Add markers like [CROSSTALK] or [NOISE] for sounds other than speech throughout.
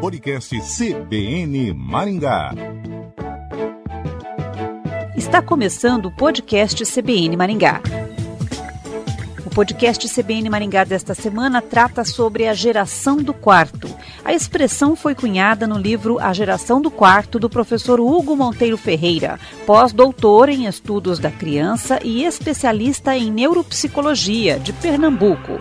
Podcast CBN Maringá. Está começando o podcast CBN Maringá. O podcast CBN Maringá desta semana trata sobre a geração do quarto. A expressão foi cunhada no livro A Geração do Quarto, do professor Hugo Monteiro Ferreira, pós-doutor em estudos da criança e especialista em neuropsicologia, de Pernambuco.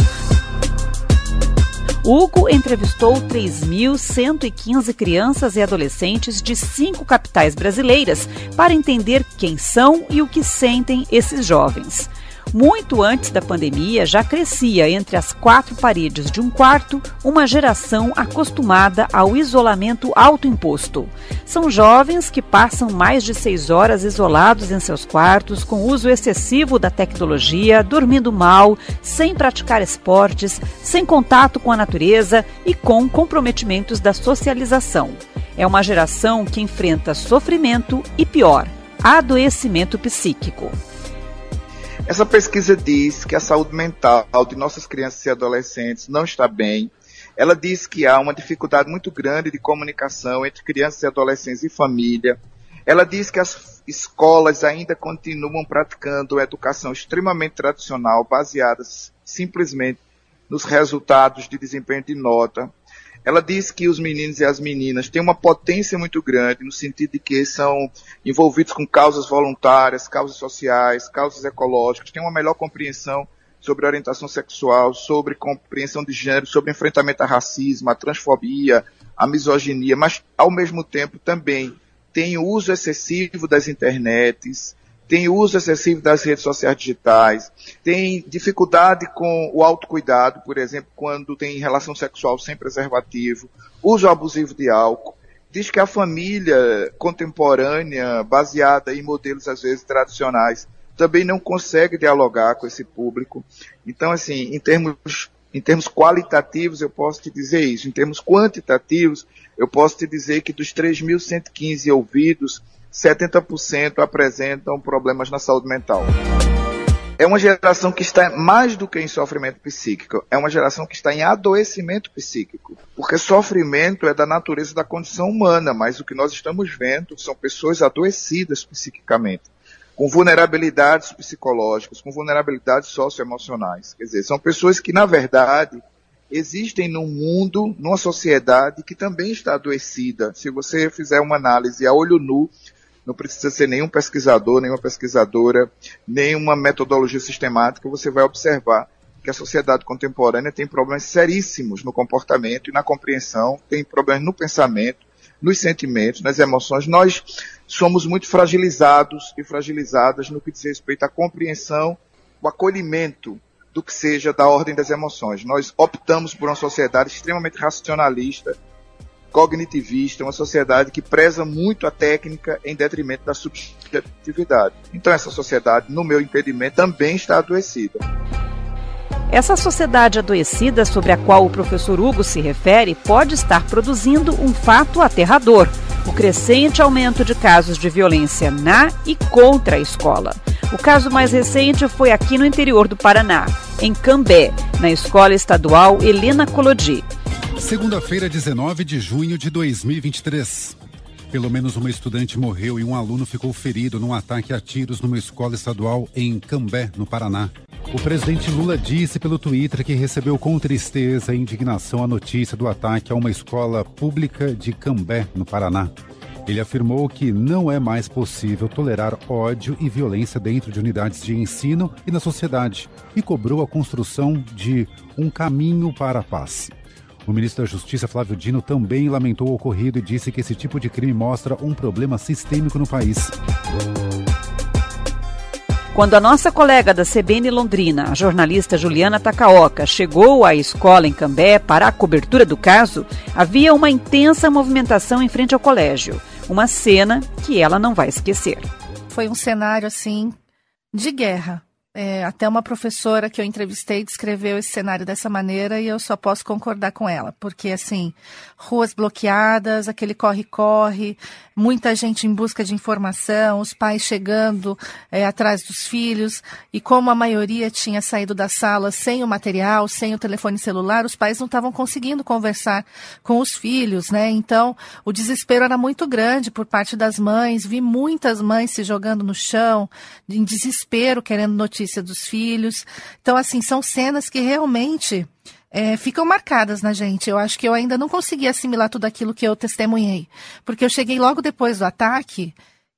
Hugo entrevistou 3.115 crianças e adolescentes de cinco capitais brasileiras para entender quem são e o que sentem esses jovens. Muito antes da pandemia, já crescia entre as quatro paredes de um quarto uma geração acostumada ao isolamento autoimposto. São jovens que passam mais de seis horas isolados em seus quartos, com uso excessivo da tecnologia, dormindo mal, sem praticar esportes, sem contato com a natureza e com comprometimentos da socialização. É uma geração que enfrenta sofrimento e, pior, adoecimento psíquico. Essa pesquisa diz que a saúde mental de nossas crianças e adolescentes não está bem. Ela diz que há uma dificuldade muito grande de comunicação entre crianças e adolescentes e família. Ela diz que as escolas ainda continuam praticando educação extremamente tradicional, baseadas simplesmente nos resultados de desempenho de nota. Ela diz que os meninos e as meninas têm uma potência muito grande, no sentido de que são envolvidos com causas voluntárias, causas sociais, causas ecológicas, têm uma melhor compreensão sobre orientação sexual, sobre compreensão de gênero, sobre enfrentamento ao racismo, à transfobia, à misoginia, mas ao mesmo tempo também tem o uso excessivo das internets, tem uso excessivo das redes sociais digitais, tem dificuldade com o autocuidado, por exemplo, quando tem relação sexual sem preservativo, uso abusivo de álcool. Diz que a família contemporânea, baseada em modelos às vezes tradicionais, também não consegue dialogar com esse público. Então, assim, em termos, em termos qualitativos, eu posso te dizer isso. Em termos quantitativos, eu posso te dizer que dos 3.115 ouvidos, 70% apresentam problemas na saúde mental. É uma geração que está mais do que em sofrimento psíquico, é uma geração que está em adoecimento psíquico. Porque sofrimento é da natureza da condição humana, mas o que nós estamos vendo são pessoas adoecidas psiquicamente, com vulnerabilidades psicológicas, com vulnerabilidades socioemocionais. Quer dizer, são pessoas que, na verdade, existem num mundo, numa sociedade que também está adoecida. Se você fizer uma análise a olho nu não precisa ser nenhum pesquisador, nenhuma pesquisadora, nenhuma metodologia sistemática, você vai observar que a sociedade contemporânea tem problemas seríssimos no comportamento e na compreensão, tem problemas no pensamento, nos sentimentos, nas emoções. Nós somos muito fragilizados e fragilizadas no que diz respeito à compreensão, o acolhimento do que seja da ordem das emoções. Nós optamos por uma sociedade extremamente racionalista, cognitivista, uma sociedade que preza muito a técnica em detrimento da subjetividade. Então essa sociedade, no meu entendimento, também está adoecida. Essa sociedade adoecida sobre a qual o professor Hugo se refere pode estar produzindo um fato aterrador: o crescente aumento de casos de violência na e contra a escola. O caso mais recente foi aqui no interior do Paraná, em Cambé, na escola estadual Helena Colodi. Segunda-feira, 19 de junho de 2023. Pelo menos uma estudante morreu e um aluno ficou ferido num ataque a tiros numa escola estadual em Cambé, no Paraná. O presidente Lula disse pelo Twitter que recebeu com tristeza e indignação a notícia do ataque a uma escola pública de Cambé, no Paraná. Ele afirmou que não é mais possível tolerar ódio e violência dentro de unidades de ensino e na sociedade e cobrou a construção de um caminho para a paz. O ministro da Justiça, Flávio Dino, também lamentou o ocorrido e disse que esse tipo de crime mostra um problema sistêmico no país. Quando a nossa colega da CBN Londrina, a jornalista Juliana Takaoka, chegou à escola em Cambé para a cobertura do caso, havia uma intensa movimentação em frente ao colégio. Uma cena que ela não vai esquecer. Foi um cenário assim de guerra. É, até uma professora que eu entrevistei descreveu esse cenário dessa maneira e eu só posso concordar com ela, porque assim, ruas bloqueadas, aquele corre-corre, muita gente em busca de informação, os pais chegando é, atrás dos filhos, e como a maioria tinha saído da sala sem o material, sem o telefone celular, os pais não estavam conseguindo conversar com os filhos, né? Então, o desespero era muito grande por parte das mães, vi muitas mães se jogando no chão, em desespero, querendo notícia dos filhos. Então, assim, são cenas que realmente é, ficam marcadas na gente. Eu acho que eu ainda não consegui assimilar tudo aquilo que eu testemunhei. Porque eu cheguei logo depois do ataque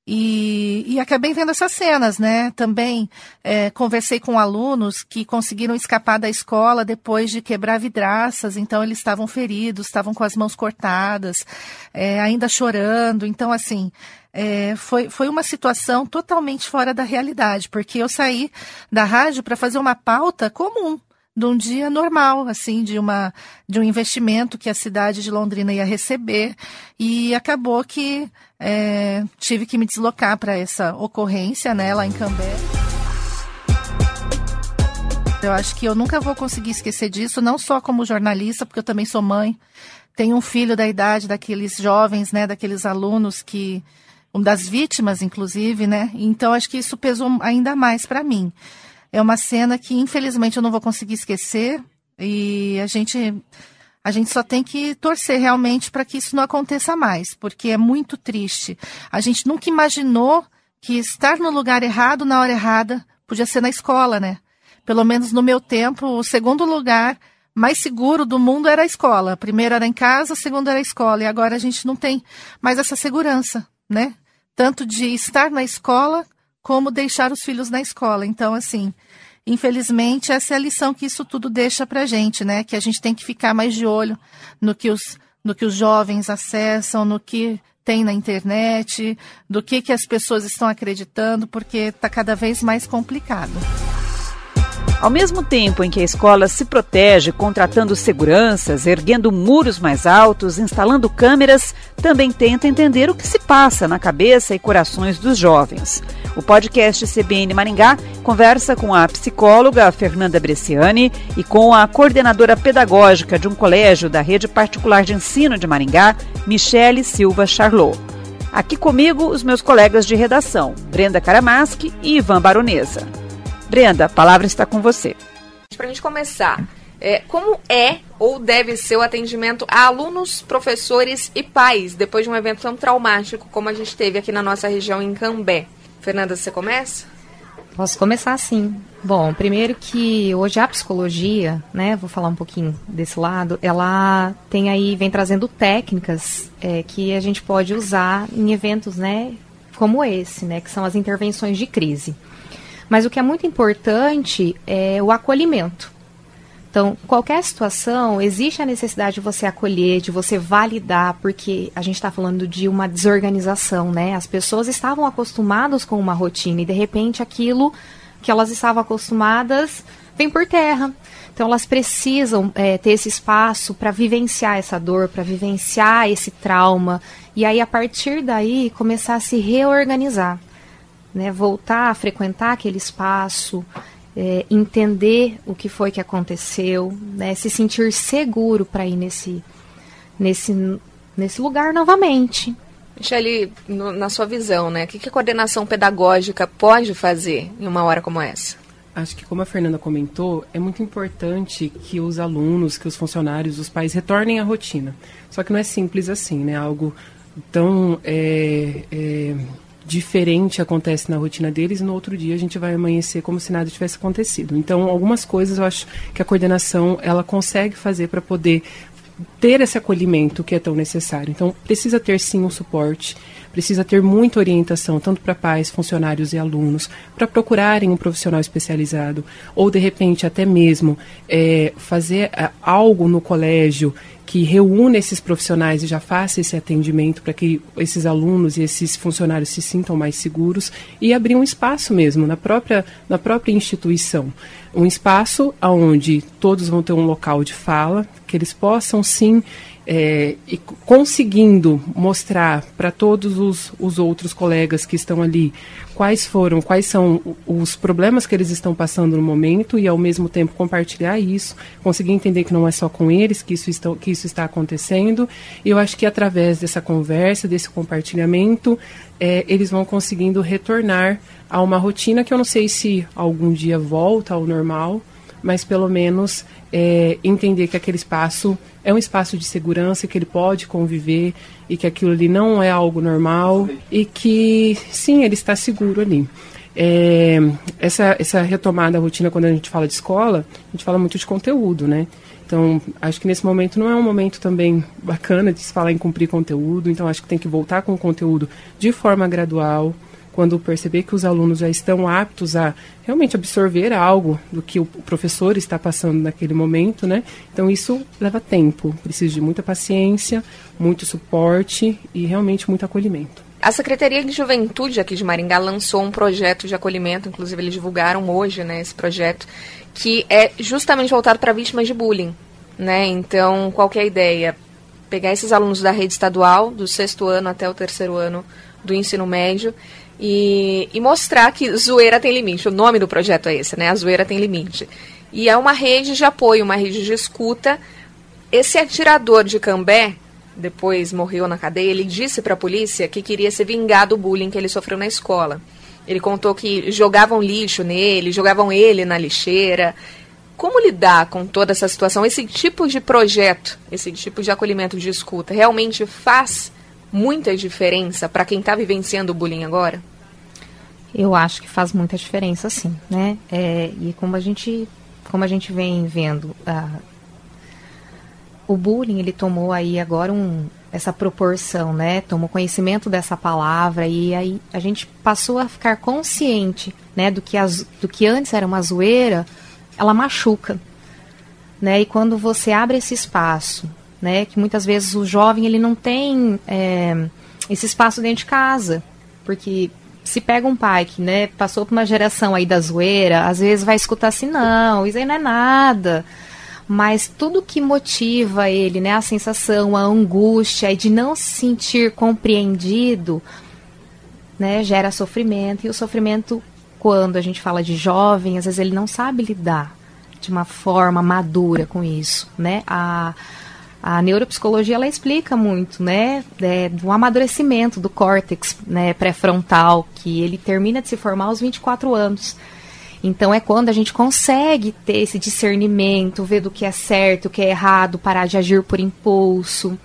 e, e acabei vendo essas cenas, né? Também é, conversei com alunos que conseguiram escapar da escola depois de quebrar vidraças, então eles estavam feridos, estavam com as mãos cortadas, é, ainda chorando. Então, assim, é, foi, foi uma situação totalmente fora da realidade, porque eu saí da rádio para fazer uma pauta comum, de um dia normal, assim, de uma de um investimento que a cidade de Londrina ia receber e acabou que é, tive que me deslocar para essa ocorrência, né, lá em Cambé. Eu acho que eu nunca vou conseguir esquecer disso, não só como jornalista, porque eu também sou mãe. Tenho um filho da idade daqueles jovens, né, daqueles alunos que um das vítimas, inclusive, né? Então acho que isso pesou ainda mais para mim. É uma cena que, infelizmente, eu não vou conseguir esquecer. E a gente, a gente só tem que torcer realmente para que isso não aconteça mais, porque é muito triste. A gente nunca imaginou que estar no lugar errado na hora errada podia ser na escola, né? Pelo menos no meu tempo, o segundo lugar mais seguro do mundo era a escola. Primeiro era em casa, segundo era a escola. E agora a gente não tem mais essa segurança, né? Tanto de estar na escola como deixar os filhos na escola. Então, assim, infelizmente, essa é a lição que isso tudo deixa para a gente, né? Que a gente tem que ficar mais de olho no que os, no que os jovens acessam, no que tem na internet, do que, que as pessoas estão acreditando, porque está cada vez mais complicado. Ao mesmo tempo em que a escola se protege contratando seguranças, erguendo muros mais altos, instalando câmeras, também tenta entender o que se passa na cabeça e corações dos jovens. O podcast CBN Maringá conversa com a psicóloga Fernanda Bresciani e com a coordenadora pedagógica de um colégio da rede particular de ensino de Maringá, Michele Silva Charlot. Aqui comigo os meus colegas de redação, Brenda Karamaschi e Ivan Baronesa. Brenda, a palavra está com você. Para a gente começar, é, como é ou deve ser o atendimento a alunos, professores e pais depois de um evento tão traumático como a gente teve aqui na nossa região em Cambé? Fernanda, você começa? Posso começar sim. Bom, primeiro que hoje a psicologia, né, vou falar um pouquinho desse lado, ela tem aí, vem trazendo técnicas é, que a gente pode usar em eventos, né, como esse, né, que são as intervenções de crise. Mas o que é muito importante é o acolhimento. Então, qualquer situação, existe a necessidade de você acolher, de você validar, porque a gente está falando de uma desorganização, né? As pessoas estavam acostumadas com uma rotina e, de repente, aquilo que elas estavam acostumadas vem por terra. Então, elas precisam é, ter esse espaço para vivenciar essa dor, para vivenciar esse trauma, e aí, a partir daí, começar a se reorganizar né, voltar a frequentar aquele espaço, é, entender o que foi que aconteceu, né, se sentir seguro para ir nesse, nesse, nesse lugar novamente. Michele, no, na sua visão, né, o que, que a coordenação pedagógica pode fazer em uma hora como essa? Acho que, como a Fernanda comentou, é muito importante que os alunos, que os funcionários, os pais retornem à rotina. Só que não é simples assim, né? Algo tão é, é, diferente acontece na rotina deles no outro dia a gente vai amanhecer como se nada tivesse acontecido. Então, algumas coisas eu acho que a coordenação ela consegue fazer para poder ter esse acolhimento que é tão necessário. Então, precisa ter sim um suporte, precisa ter muita orientação, tanto para pais, funcionários e alunos, para procurarem um profissional especializado, ou de repente até mesmo é, fazer é, algo no colégio que reúna esses profissionais e já faça esse atendimento para que esses alunos e esses funcionários se sintam mais seguros e abrir um espaço mesmo na própria, na própria instituição. Um espaço onde todos vão ter um local de fala, que eles possam sim é, e conseguindo mostrar para todos os, os outros colegas que estão ali quais foram, quais são os problemas que eles estão passando no momento e ao mesmo tempo compartilhar isso, conseguir entender que não é só com eles que isso, está, que isso está acontecendo. E eu acho que através dessa conversa, desse compartilhamento, é, eles vão conseguindo retornar a uma rotina que eu não sei se algum dia volta ao normal, mas pelo menos é, entender que aquele espaço é um espaço de segurança, que ele pode conviver e que aquilo ali não é algo normal e que, sim, ele está seguro ali. É, essa, essa retomada da rotina, quando a gente fala de escola, a gente fala muito de conteúdo, né? Então, acho que nesse momento não é um momento também bacana de se falar em cumprir conteúdo, então acho que tem que voltar com o conteúdo de forma gradual, quando perceber que os alunos já estão aptos a realmente absorver algo do que o professor está passando naquele momento, né? Então isso leva tempo, precisa de muita paciência, muito suporte e realmente muito acolhimento. A Secretaria de Juventude aqui de Maringá lançou um projeto de acolhimento, inclusive eles divulgaram hoje, né, esse projeto, que é justamente voltado para vítimas de bullying, né? Então, qual é a ideia? Pegar esses alunos da rede estadual, do sexto ano até o terceiro ano do ensino médio, e, e mostrar que zoeira tem limite. O nome do projeto é esse, né? A zoeira tem limite. E é uma rede de apoio, uma rede de escuta. Esse atirador de Cambé, depois morreu na cadeia, ele disse para a polícia que queria se vingar do bullying que ele sofreu na escola. Ele contou que jogavam lixo nele, jogavam ele na lixeira. Como lidar com toda essa situação? Esse tipo de projeto, esse tipo de acolhimento de escuta, realmente faz muita diferença para quem está vivenciando o bullying agora? Eu acho que faz muita diferença, sim, né? É, e como a gente, como a gente vem vendo, uh, o bullying ele tomou aí agora um, essa proporção, né? Tomou conhecimento dessa palavra e aí a gente passou a ficar consciente, né, do que, as, do que antes era uma zoeira, ela machuca, né? E quando você abre esse espaço né? Que muitas vezes o jovem ele não tem é, esse espaço dentro de casa, porque se pega um pai que né, passou por uma geração aí da zoeira, às vezes vai escutar assim, não, isso aí não é nada. Mas tudo que motiva ele, né, a sensação, a angústia de não se sentir compreendido, né, gera sofrimento. E o sofrimento, quando a gente fala de jovem, às vezes ele não sabe lidar de uma forma madura com isso, né? A, a neuropsicologia ela explica muito, né, é, do amadurecimento do córtex né, pré-frontal, que ele termina de se formar aos 24 anos. Então é quando a gente consegue ter esse discernimento, ver do que é certo, o que é errado, parar de agir por impulso.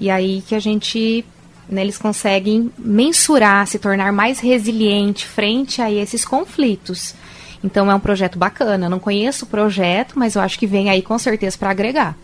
E aí que a gente, né, eles conseguem mensurar, se tornar mais resiliente frente a esses conflitos. Então é um projeto bacana. Eu não conheço o projeto, mas eu acho que vem aí com certeza para agregar.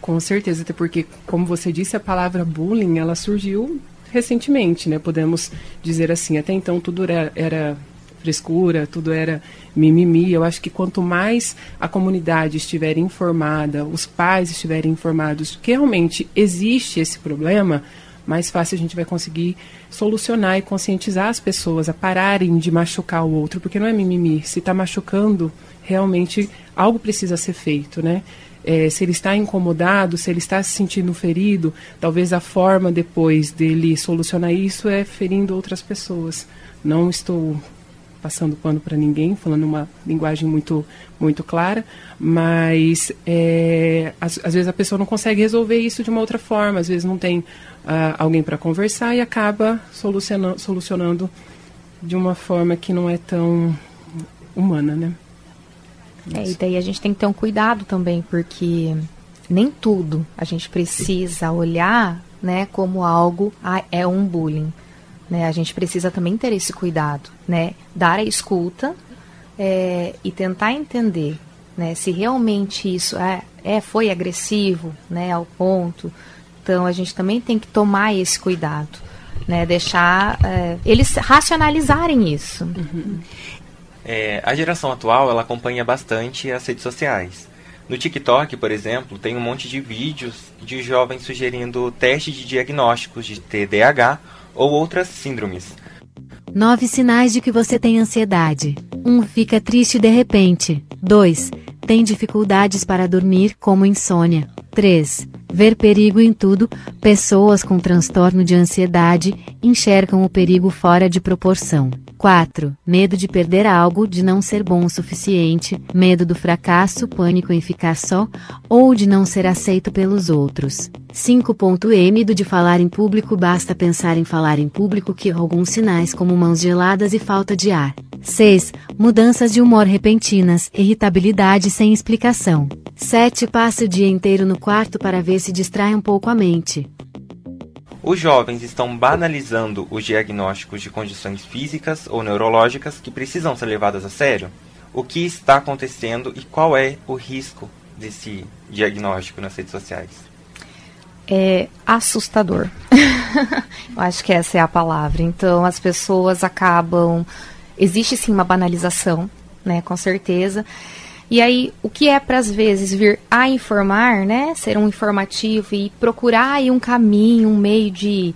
Com certeza, até porque, como você disse, a palavra bullying, ela surgiu recentemente, né? Podemos dizer assim, até então tudo era, era frescura, tudo era mimimi. Eu acho que quanto mais a comunidade estiver informada, os pais estiverem informados que realmente existe esse problema, mais fácil a gente vai conseguir solucionar e conscientizar as pessoas a pararem de machucar o outro, porque não é mimimi. Se está machucando, realmente algo precisa ser feito, né? é, se ele está incomodado, se ele está se sentindo ferido, talvez a forma depois dele solucionar isso é ferindo outras pessoas. Não estou passando pano para ninguém, falando uma linguagem muito muito clara, mas é, às, às, vezes a pessoa não consegue resolver isso de uma outra forma, às vezes não tem uh, alguém para conversar e acaba solucionando, solucionando de uma forma que não é tão humana, né? É, e daí a gente tem que ter um cuidado também, porque nem tudo a gente precisa olhar né, como algo ah, é um bullying. Né? A gente precisa também ter esse cuidado, né? Dar a escuta é, e tentar entender né, se realmente isso é, é, foi agressivo né, ao ponto. Então a gente também tem que tomar esse cuidado. Né, deixar é, eles racionalizarem isso. Uhum. É, a geração atual ela acompanha bastante as redes sociais. No TikTok, por exemplo, tem um monte de vídeos de jovens sugerindo testes de diagnósticos de TDAH ou outras síndromes. Nove sinais de que você tem ansiedade. 1. Um, fica triste de repente. 2. Tem dificuldades para dormir, como insônia. 3. Ver perigo em tudo, pessoas com transtorno de ansiedade enxergam o perigo fora de proporção. 4. Medo de perder algo, de não ser bom o suficiente, medo do fracasso, pânico em ficar só, ou de não ser aceito pelos outros. 5. Medo de falar em público, basta pensar em falar em público que alguns sinais como mãos geladas e falta de ar. 6. Mudanças de humor repentinas, irritabilidade sem explicação. 7. Passe o dia inteiro no quarto para ver se distrai um pouco a mente. Os jovens estão banalizando os diagnósticos de condições físicas ou neurológicas que precisam ser levadas a sério? O que está acontecendo e qual é o risco desse diagnóstico nas redes sociais? É assustador. [LAUGHS] Eu acho que essa é a palavra. Então, as pessoas acabam. Existe sim uma banalização, né? Com certeza. E aí, o que é para às vezes vir a informar, né? Ser um informativo e procurar aí um caminho, um meio de,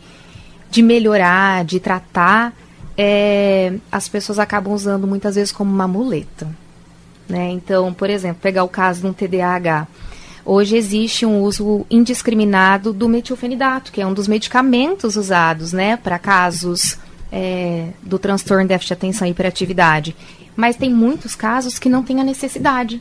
de melhorar, de tratar, é, as pessoas acabam usando muitas vezes como uma muleta. Né? Então, por exemplo, pegar o caso de um TDAH. Hoje existe um uso indiscriminado do metilfenidato, que é um dos medicamentos usados né, para casos é, do transtorno de déficit de atenção e hiperatividade. Mas tem muitos casos que não tem a necessidade.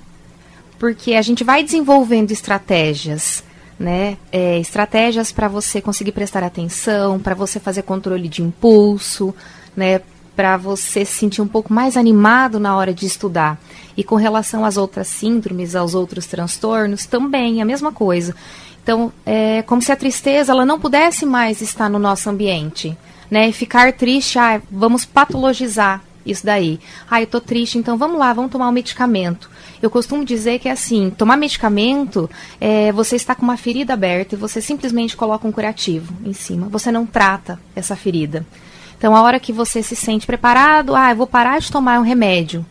Porque a gente vai desenvolvendo estratégias, né? É, estratégias para você conseguir prestar atenção, para você fazer controle de impulso, né? Para você se sentir um pouco mais animado na hora de estudar. E com relação às outras síndromes, aos outros transtornos, também a mesma coisa. Então, é como se a tristeza ela não pudesse mais estar no nosso ambiente. Né? E ficar triste, ah, vamos patologizar isso daí. Ah, eu tô triste, então vamos lá, vamos tomar um medicamento. Eu costumo dizer que é assim, tomar medicamento, é, você está com uma ferida aberta e você simplesmente coloca um curativo em cima. Você não trata essa ferida. Então, a hora que você se sente preparado, ah, eu vou parar de tomar um remédio.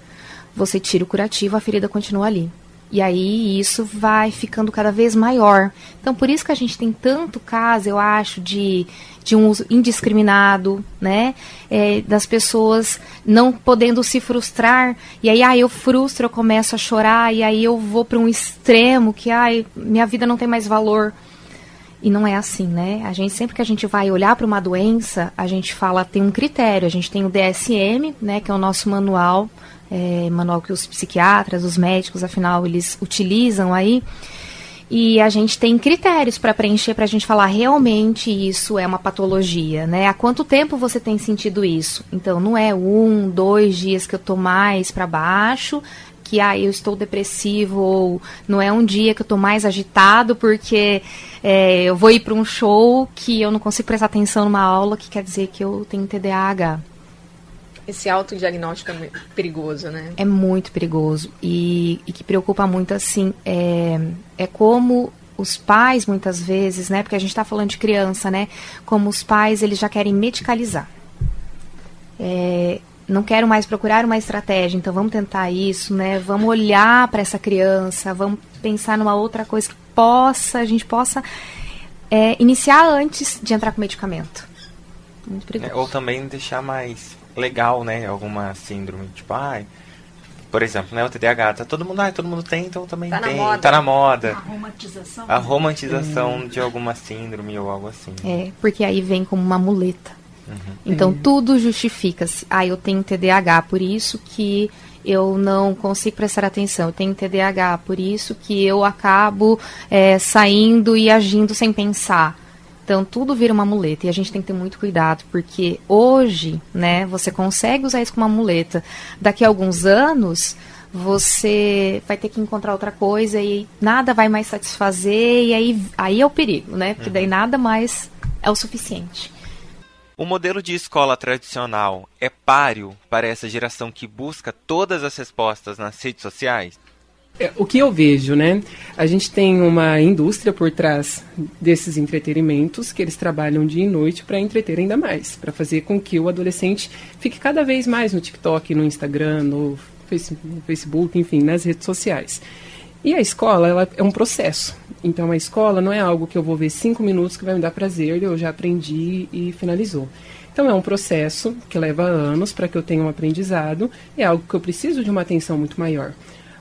Você tira o curativo, a ferida continua ali. E aí isso vai ficando cada vez maior. Então, por isso que a gente tem tanto caso, eu acho, de de um uso indiscriminado, né? É, das pessoas não podendo se frustrar. E aí, ah, eu frustro, eu começo a chorar, e aí eu vou para um extremo que, ai, minha vida não tem mais valor. E não é assim, né? A gente sempre que a gente vai olhar para uma doença, a gente fala tem um critério. A gente tem o DSM, né, que é o nosso manual, é, manual que os psiquiatras, os médicos, afinal, eles utilizam aí. E a gente tem critérios para preencher para a gente falar realmente isso é uma patologia, né? Há quanto tempo você tem sentido isso? Então, não é um, dois dias que eu tô mais para baixo, que ah, eu estou depressivo, ou não é um dia que eu estou mais agitado porque é, eu vou ir para um show que eu não consigo prestar atenção numa aula, que quer dizer que eu tenho TDAH. Esse autodiagnóstico é perigoso, né? É muito perigoso. E, e que preocupa muito, assim, é, é como os pais, muitas vezes, né? Porque a gente está falando de criança, né? Como os pais, eles já querem medicalizar. É, não quero mais procurar uma estratégia, então vamos tentar isso, né? Vamos olhar para essa criança, vamos pensar numa outra coisa que possa, a gente possa é, iniciar antes de entrar com medicamento. Muito perigoso. É, ou também deixar mais legal, né? Alguma síndrome, tipo, ai. Por exemplo, né, o TDAH, tá todo mundo, ah, todo mundo tem, então também tá tem, na tá na moda. A romantização. A romantização é. de alguma síndrome ou algo assim. É, porque aí vem como uma muleta. Uhum. Então é. tudo justifica-se. Ah, eu tenho TDAH, por isso que eu não consigo prestar atenção. Eu tenho TDAH, por isso que eu acabo é, saindo e agindo sem pensar. Então tudo vira uma muleta e a gente tem que ter muito cuidado, porque hoje, né, você consegue usar isso como uma muleta. Daqui a alguns anos, você vai ter que encontrar outra coisa e nada vai mais satisfazer e aí, aí é o perigo, né? Porque daí uhum. nada mais é o suficiente. O modelo de escola tradicional é páreo para essa geração que busca todas as respostas nas redes sociais? É, o que eu vejo, né? A gente tem uma indústria por trás desses entretenimentos que eles trabalham dia e noite para entreter ainda mais, para fazer com que o adolescente fique cada vez mais no TikTok, no Instagram, no Facebook, enfim, nas redes sociais. E a escola, ela é um processo. Então, a escola não é algo que eu vou ver cinco minutos que vai me dar prazer, eu já aprendi e finalizou. Então, é um processo que leva anos para que eu tenha um aprendizado, é algo que eu preciso de uma atenção muito maior.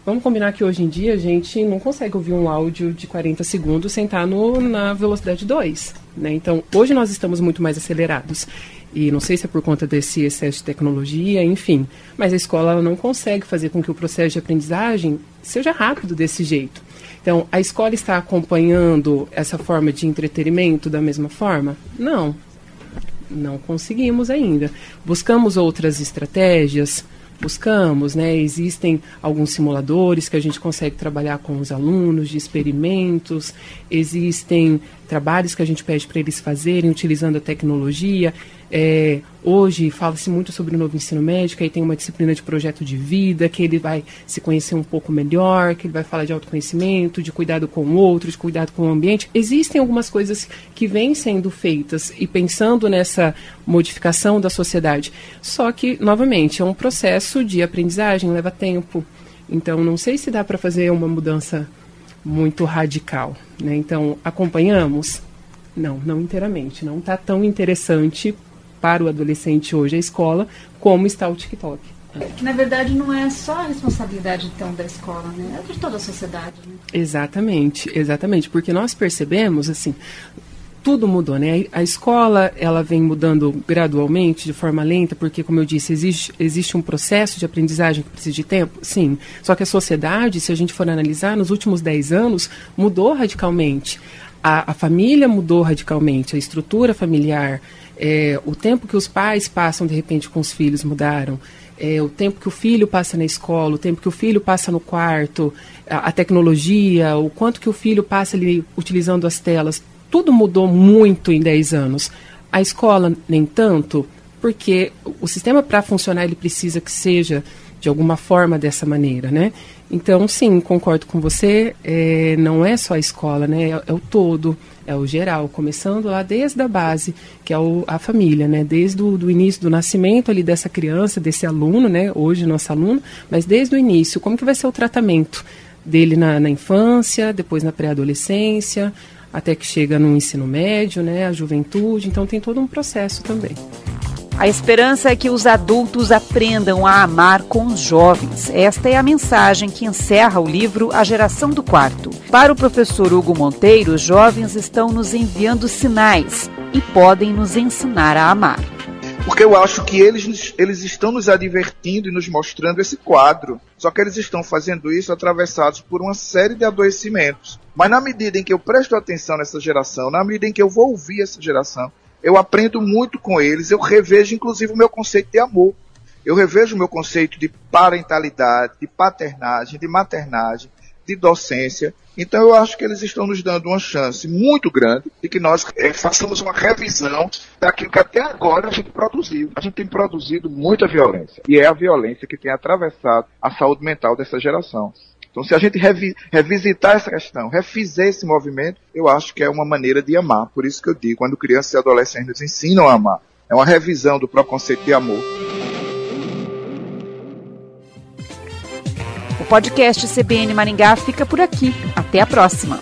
Vamos combinar que hoje em dia a gente não consegue ouvir um áudio de 40 segundos sem estar no, na velocidade 2. Né? Então, hoje nós estamos muito mais acelerados. E não sei se é por conta desse excesso de tecnologia, enfim. Mas a escola não consegue fazer com que o processo de aprendizagem seja rápido desse jeito. Então, a escola está acompanhando essa forma de entretenimento da mesma forma? Não. Não conseguimos ainda. Buscamos outras estratégias, buscamos, né? Existem alguns simuladores que a gente consegue trabalhar com os alunos de experimentos, existem trabalhos que a gente pede para eles fazerem utilizando a tecnologia. É, hoje fala-se muito sobre o novo ensino médio, aí tem uma disciplina de projeto de vida, que ele vai se conhecer um pouco melhor, que ele vai falar de autoconhecimento, de cuidado com o outro, de cuidado com o ambiente. Existem algumas coisas que vêm sendo feitas e pensando nessa modificação da sociedade. Só que, novamente, é um processo de aprendizagem, leva tempo. Então, não sei se dá para fazer uma mudança muito radical. Né? Então, acompanhamos? Não, não inteiramente. Não está tão interessante para o adolescente hoje a escola, como está o TikTok. Que na verdade não é só a responsabilidade então da escola, né? É de toda a sociedade. Né? Exatamente, exatamente, porque nós percebemos assim, tudo mudou, né? A escola ela vem mudando gradualmente, de forma lenta, porque como eu disse, existe, existe um processo de aprendizagem que precisa de tempo, sim. Só que a sociedade, se a gente for analisar, nos últimos 10 anos mudou radicalmente. A, a família mudou radicalmente, a estrutura familiar, é, o tempo que os pais passam de repente com os filhos mudaram. É, o tempo que o filho passa na escola, o tempo que o filho passa no quarto, a, a, tecnologia, o quanto que o filho passa ali utilizando as telas, tudo mudou muito em 10 anos. A escola, nem tanto, porque o sistema para funcionar ele precisa que seja de alguma forma dessa maneira, né? Então, sim, concordo com você, é, não é só a escola, né? É, é, o todo, é o geral, começando lá desde a base, que é o, a família, né? Desde o do início do nascimento ali dessa criança, desse aluno, né? Hoje nosso aluno, mas desde o início, como que vai ser o tratamento dele na, na infância, depois na pré-adolescência, até que chega no ensino médio, né? A juventude, então tem todo um processo também. A esperança é que os adultos aprendam a amar com os jovens. Esta é a mensagem que encerra o livro A Geração do Quarto. Para o professor Hugo Monteiro, os jovens estão nos enviando sinais e podem nos ensinar a amar. Porque eu acho que eles, eles estão nos advertindo e nos mostrando esse quadro. Só que eles estão fazendo isso atravessados por uma série de adoecimentos. Mas na medida em que eu presto atenção nessa geração, na medida em que eu vou ouvir essa geração, eu aprendo muito com eles, eu revejo inclusive o meu conceito de amor. Eu revejo o meu conceito de parentalidade, de paternagem, de maternagem, de docência. Então eu acho que eles estão nos dando uma chance muito grande de que nós é, façamos uma revisão daquilo que até agora a gente produziu. A gente tem produzido muita violência. E é a violência que tem atravessado a saúde mental dessa geração. Então, se a gente revi revisitar essa questão, refizer esse movimento, eu acho que é uma maneira de amar. Por isso que eu digo, quando crianças e adolescentes nos ensinam a amar, é uma revisão do próprio conceito de amor. O podcast CBN Maringá fica por aqui. Até a próxima.